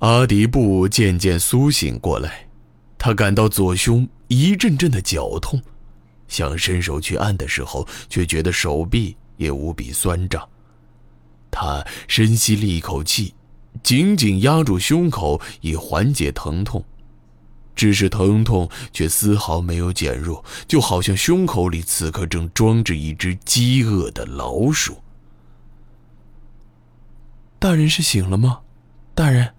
阿迪布渐渐苏醒过来，他感到左胸一阵阵的绞痛，想伸手去按的时候，却觉得手臂也无比酸胀。他深吸了一口气，紧紧压住胸口以缓解疼痛，只是疼痛却丝毫没有减弱，就好像胸口里此刻正装着一只饥饿的老鼠。大人是醒了吗？大人。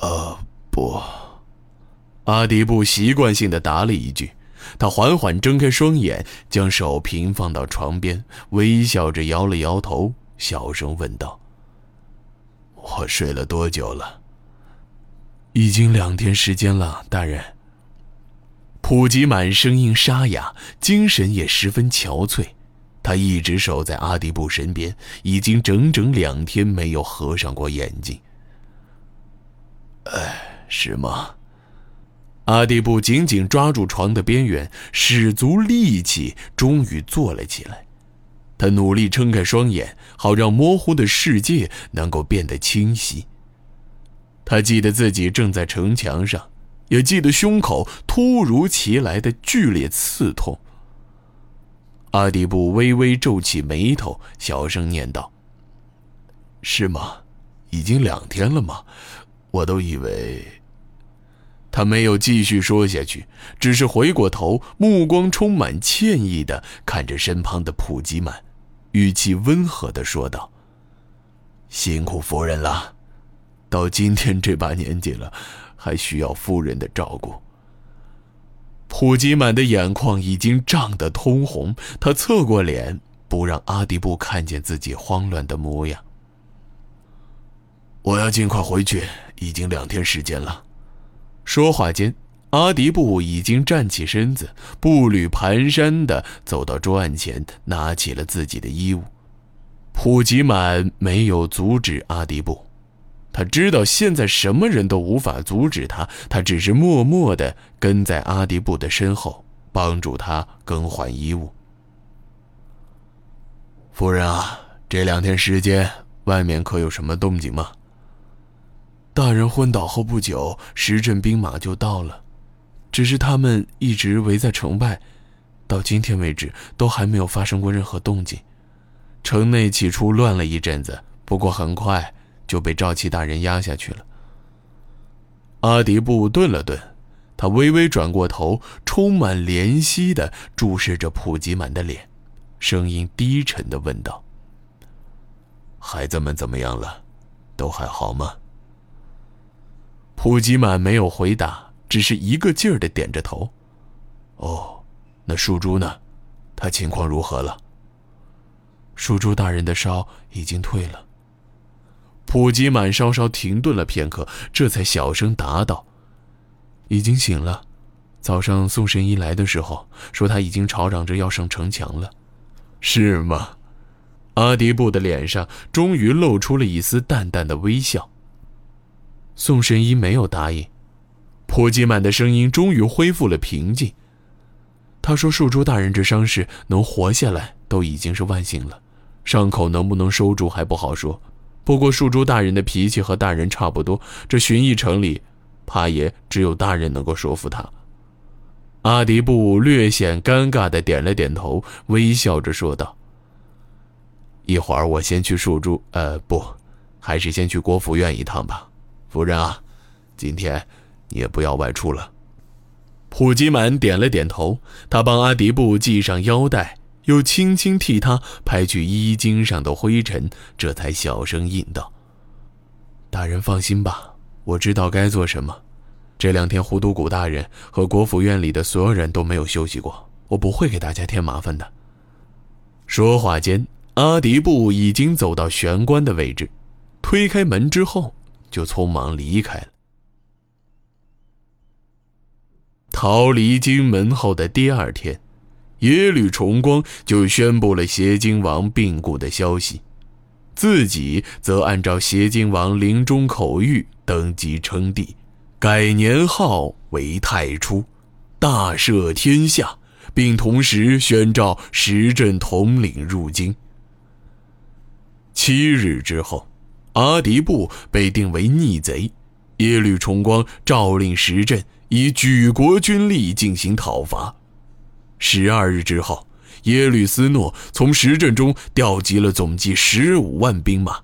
呃，不。阿迪布习惯性的答了一句，他缓缓睁开双眼，将手平放到床边，微笑着摇了摇头，小声问道：“我睡了多久了？”“已经两天时间了，大人。”普吉满声音沙哑，精神也十分憔悴。他一直守在阿迪布身边，已经整整两天没有合上过眼睛。哎，是吗？阿迪布紧紧抓住床的边缘，使足力气，终于坐了起来。他努力撑开双眼，好让模糊的世界能够变得清晰。他记得自己正在城墙上，也记得胸口突如其来的剧烈刺痛。阿迪布微微皱起眉头，小声念道：“是吗？已经两天了吗？我都以为……”他没有继续说下去，只是回过头，目光充满歉意的看着身旁的普吉满，语气温和的说道：“辛苦夫人了，到今天这把年纪了，还需要夫人的照顾。”普吉满的眼眶已经涨得通红，他侧过脸，不让阿迪布看见自己慌乱的模样。我要尽快回去，已经两天时间了。说话间，阿迪布已经站起身子，步履蹒跚地走到桌案前，拿起了自己的衣物。普吉满没有阻止阿迪布。他知道现在什么人都无法阻止他，他只是默默地跟在阿迪布的身后，帮助他更换衣物。夫人啊，这两天时间，外面可有什么动静吗？大人昏倒后不久，十阵兵马就到了，只是他们一直围在城外，到今天为止都还没有发生过任何动静。城内起初乱了一阵子，不过很快。就被赵启大人压下去了。阿迪布顿了顿，他微微转过头，充满怜惜的注视着普吉满的脸，声音低沉的问道：“孩子们怎么样了？都还好吗？”普吉满没有回答，只是一个劲儿的点着头。“哦，那树珠呢？他情况如何了？”树珠大人的烧已经退了。普吉满稍稍停顿了片刻，这才小声答道：“已经醒了。早上宋神医来的时候，说他已经吵嚷着要上城墙了，是吗？”阿迪布的脸上终于露出了一丝淡淡的微笑。宋神医没有答应。普吉满的声音终于恢复了平静。他说：“树珠大人这伤势能活下来，都已经是万幸了。伤口能不能收住还不好说。”不过树珠大人的脾气和大人差不多，这寻邑城里，怕也只有大人能够说服他。阿迪布略显尴尬的点了点头，微笑着说道：“一会儿我先去树珠，呃，不，还是先去国府院一趟吧。夫人啊，今天你也不要外出了。”普吉满点了点头，他帮阿迪布系上腰带。又轻轻替他拍去衣襟上的灰尘，这才小声应道：“大人放心吧，我知道该做什么。这两天，胡都古大人和国府院里的所有人都没有休息过，我不会给大家添麻烦的。”说话间，阿迪布已经走到玄关的位置，推开门之后，就匆忙离开了。逃离金门后的第二天。耶律重光就宣布了协京王病故的消息，自己则按照协京王临终口谕登基称帝，改年号为太初，大赦天下，并同时宣召十镇统领入京。七日之后，阿迪布被定为逆贼，耶律重光诏令石镇以举国军力进行讨伐。十二日之后，耶律斯诺从石镇中调集了总计十五万兵马，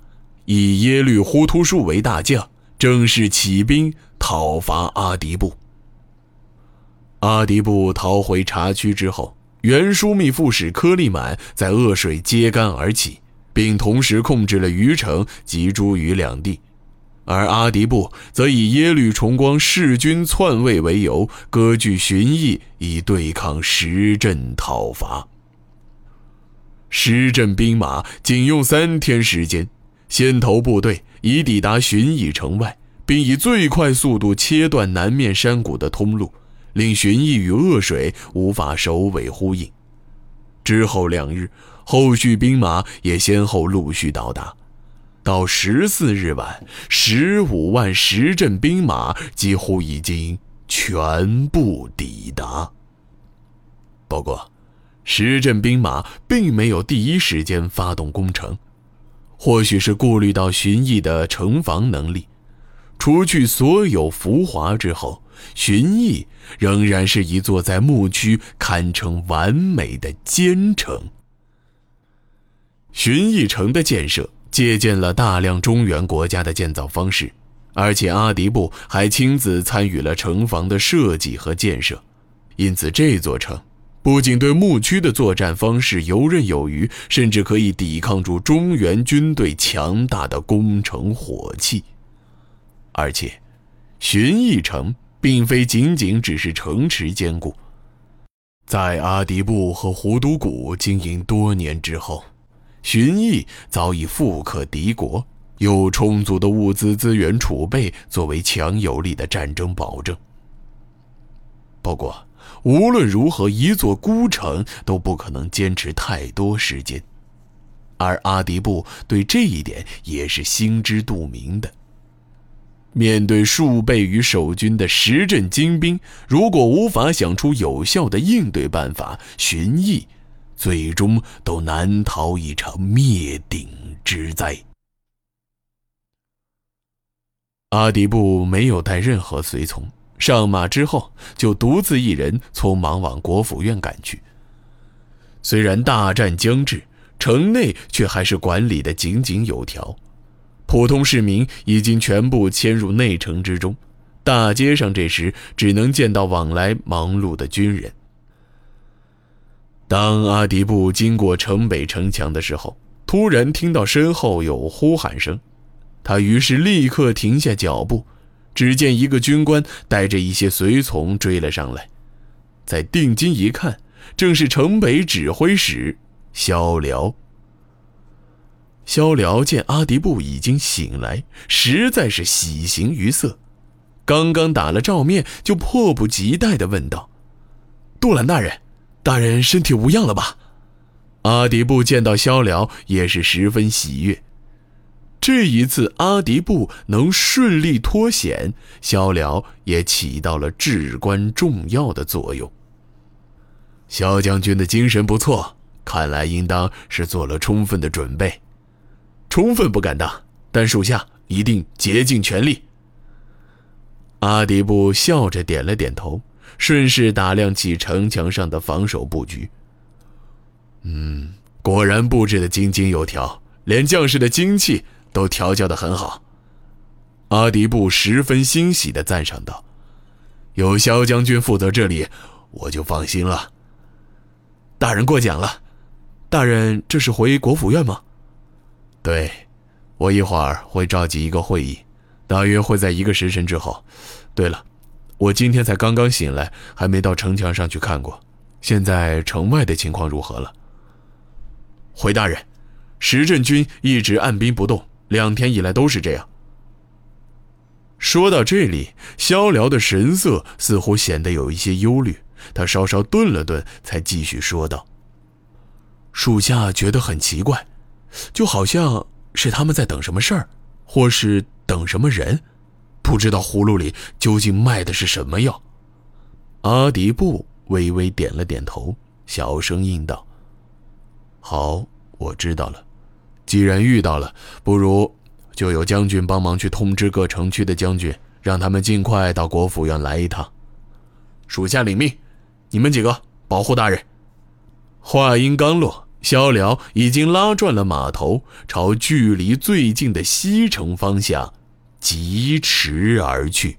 以耶律忽突术为大将，正式起兵讨伐阿迪布。阿迪布逃回察区之后，原枢密副使柯利满在鄂水揭竿而起。并同时控制了虞城及诸余两地，而阿迪布则以耶律重光弑君篡位为由，割据荀邑，以对抗石镇讨伐。石镇兵马仅用三天时间，先头部队已抵达荀邑城外，并以最快速度切断南面山谷的通路，令荀邑与鄂水无法首尾呼应。之后两日。后续兵马也先后陆续到达，到十四日晚，十五万石镇兵马几乎已经全部抵达。不过，石镇兵马并没有第一时间发动攻城，或许是顾虑到荀彧的城防能力，除去所有浮华之后，荀彧仍然是一座在牧区堪称完美的坚城。荀邑城的建设借鉴了大量中原国家的建造方式，而且阿迪布还亲自参与了城防的设计和建设，因此这座城不仅对牧区的作战方式游刃有余，甚至可以抵抗住中原军队强大的攻城火器。而且，荀邑城并非仅仅只是城池坚固，在阿迪布和胡都古经营多年之后。荀彧早已富可敌国，有充足的物资资源储备作为强有力的战争保证。不过，无论如何，一座孤城都不可能坚持太多时间，而阿迪布对这一点也是心知肚明的。面对数倍于守军的十镇精兵，如果无法想出有效的应对办法，荀彧。最终都难逃一场灭顶之灾。阿迪布没有带任何随从，上马之后就独自一人匆忙往国府院赶去。虽然大战将至，城内却还是管理的井井有条，普通市民已经全部迁入内城之中，大街上这时只能见到往来忙碌的军人。当阿迪布经过城北城墙的时候，突然听到身后有呼喊声，他于是立刻停下脚步。只见一个军官带着一些随从追了上来，在定睛一看，正是城北指挥使萧辽。萧辽见阿迪布已经醒来，实在是喜形于色，刚刚打了照面，就迫不及待地问道：“杜兰大人。”大人身体无恙了吧？阿迪布见到萧辽也是十分喜悦。这一次阿迪布能顺利脱险，萧辽也起到了至关重要的作用。萧将军的精神不错，看来应当是做了充分的准备。充分不敢当，但属下一定竭尽全力。阿迪布笑着点了点头。顺势打量起城墙上的防守布局。嗯，果然布置的井井有条，连将士的精气都调教的很好。阿迪布十分欣喜的赞赏道：“有萧将军负责这里，我就放心了。”大人过奖了。大人这是回国府院吗？对，我一会儿会召集一个会议，大约会在一个时辰之后。对了。我今天才刚刚醒来，还没到城墙上去看过。现在城外的情况如何了？回大人，石镇军一直按兵不动，两天以来都是这样。说到这里，萧辽的神色似乎显得有一些忧虑，他稍稍顿了顿，才继续说道：“属下觉得很奇怪，就好像是他们在等什么事儿，或是等什么人。”不知道葫芦里究竟卖的是什么药。阿迪布微微点了点头，小声应道：“好，我知道了。既然遇到了，不如就有将军帮忙去通知各城区的将军，让他们尽快到国府院来一趟。属下领命，你们几个保护大人。话音刚落，萧辽已经拉转了马头，朝距离最近的西城方向疾驰而去。